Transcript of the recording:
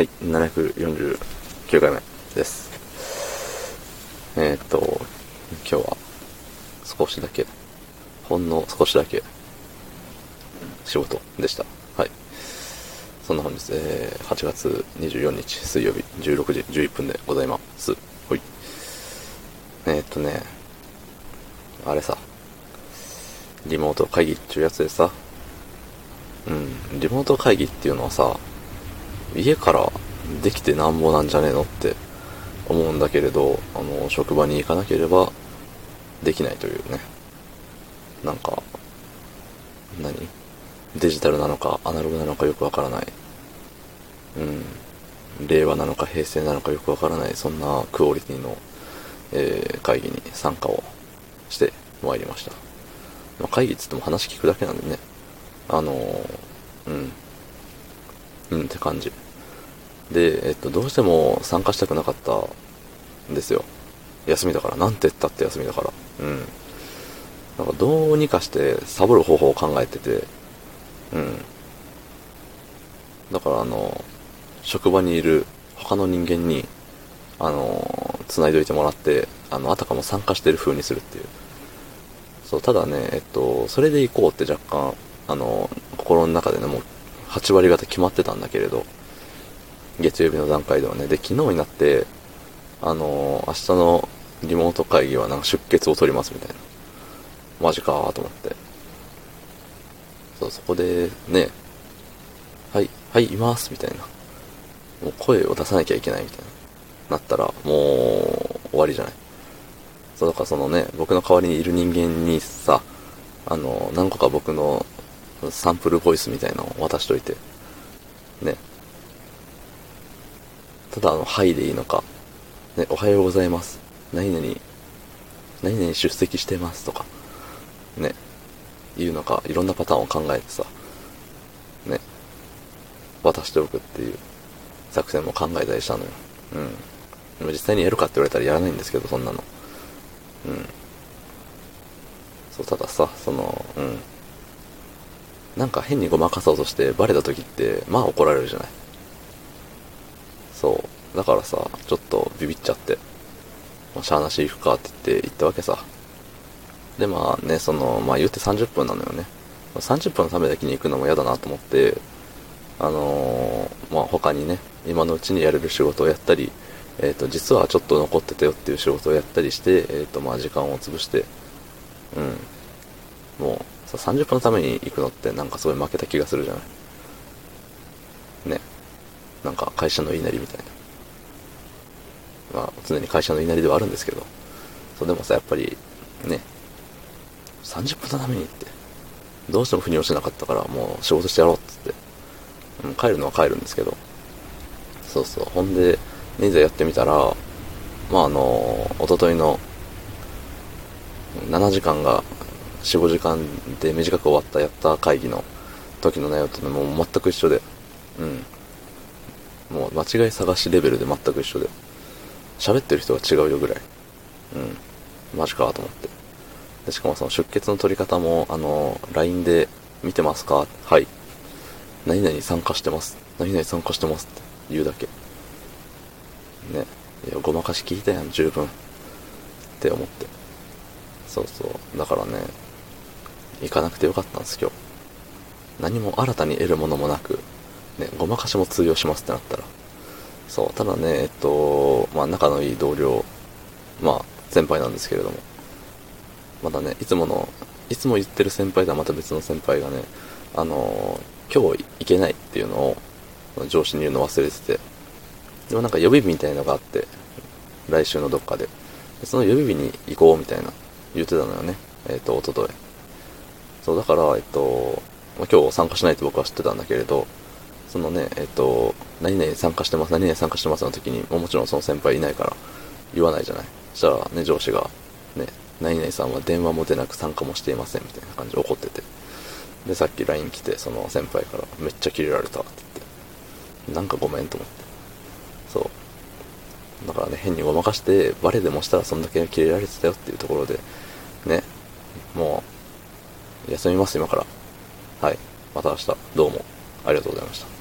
はい、749回目です。えー、っと、今日は少しだけ、ほんの少しだけ仕事でした。はい。そんな本日、えー、8月24日水曜日16時11分でございます。ほい。えー、っとね、あれさ、リモート会議っていうやつでさ、うん、リモート会議っていうのはさ、家からできてなんぼなんじゃねえのって思うんだけれど、あの、職場に行かなければできないというね。なんか、何？デジタルなのかアナログなのかよくわからない。うん。令和なのか平成なのかよくわからない、そんなクオリティの、えー会議に参加をしてまいりました。まあ、会議っつっても話聞くだけなんでね。あのーうん。うんって感じ。で、えっと、どうしても参加したくなかったんですよ。休みだから。なんて言ったって休みだから。うん。なんかどうにかしてサボる方法を考えてて、うん。だからあの、職場にいる他の人間に、あの、繋いどいてもらって、あの、あたかも参加してる風にするっていう。そう、ただね、えっと、それで行こうって若干、あの、心の中でね、もう8割方決まってたんだけれど、月曜日の段階ではね、で、昨日になって、あの、明日のリモート会議はなんか出血を取りますみたいな。マジかーと思って。そう、そこで、ね、はい、はい、いますみたいな。もう声を出さなきゃいけないみたいな。なったら、もう、終わりじゃない。そう、だからそのね、僕の代わりにいる人間にさ、あの、何個か僕のサンプルボイスみたいなのを渡しといて、ね。ただ、あの、はいでいいのか、ね、おはようございます。何々、何々出席してますとか、ね、いうのか、いろんなパターンを考えてさ、ね、渡しておくっていう作戦も考えたりしたのよ。うん。でも実際にやるかって言われたらやらないんですけど、そんなの。うん。そう、たださ、その、うん。なんか変にごまかそうとしてバレた時って、まあ怒られるじゃない。そう。だからさ、ちょっとビビっちゃって、まあ、しゃーなし行くかって言って行ったわけさ。で、まあね、その、まあ言って30分なのよね。30分のためだけに行くのも嫌だなと思って、あのーまあ他にね、今のうちにやれる仕事をやったり、えっ、と、実はちょっと残ってたよっていう仕事をやったりして、えっ、と、まあ時間を潰して、うん。もう、さ、30分のために行くのってなんかすごい負けた気がするじゃない。なんか会社の言いなりみたいな。まあ、常に会社の言いなりではあるんですけど。そう、でもさ、やっぱり、ね、30分のためにって、どうしても腑に落ちなかったから、もう仕事してやろうっつって、うん、帰るのは帰るんですけど、そうそう、ほんで、いざやってみたら、まああの、一昨日の7時間が4、5時間で短く終わったやった会議の時の内容とね、も全く一緒で、うん。もう間違い探しレベルで全く一緒で、喋ってる人が違うよぐらい。うん。マジかと思って。で、しかもその出血の取り方も、あの、LINE で見てますか？はい。何々参加してます。何々参加してますって言うだけ。ね。いや、ごまかし聞いたやん、十分。って思って。そうそう。だからね、行かなくてよかったんです、今日。何も新たに得るものもなく、ね、ごまかしも通用しますってなったら。そう、ただね、えっと、まあ、仲のいい同僚、まあ、先輩なんですけれども、またね、いつもの、いつも言ってる先輩とはまた別の先輩がね、あの今日行けないっていうのを、上司に言うの忘れてて、でもなんか予備日みたいのがあって、来週のどっかで。その予備日に行こうみたいな言ってたのよね。えっ、と、おととい。そう、だから、えっと、今日参加しないって僕は知ってたんだけれど、そのね、えっと、何々参加してます、何々参加してますの時に、もちろんその先輩いないから言わないじゃない。そしたらね、上司が、ね、何々さんは電話も出なく参加もしていませんみたいな感じで怒ってて。で、さっき LINE 来て、その先輩からめっちゃキレられたって言って、なんかごめんと思って。そう。だからね、変にごまかして、バレでもしたらそんだけキレられてたよっていうところで、ね、もう、休みます、今から。はい。また明日、どうもありがとうございました。